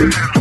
Yeah.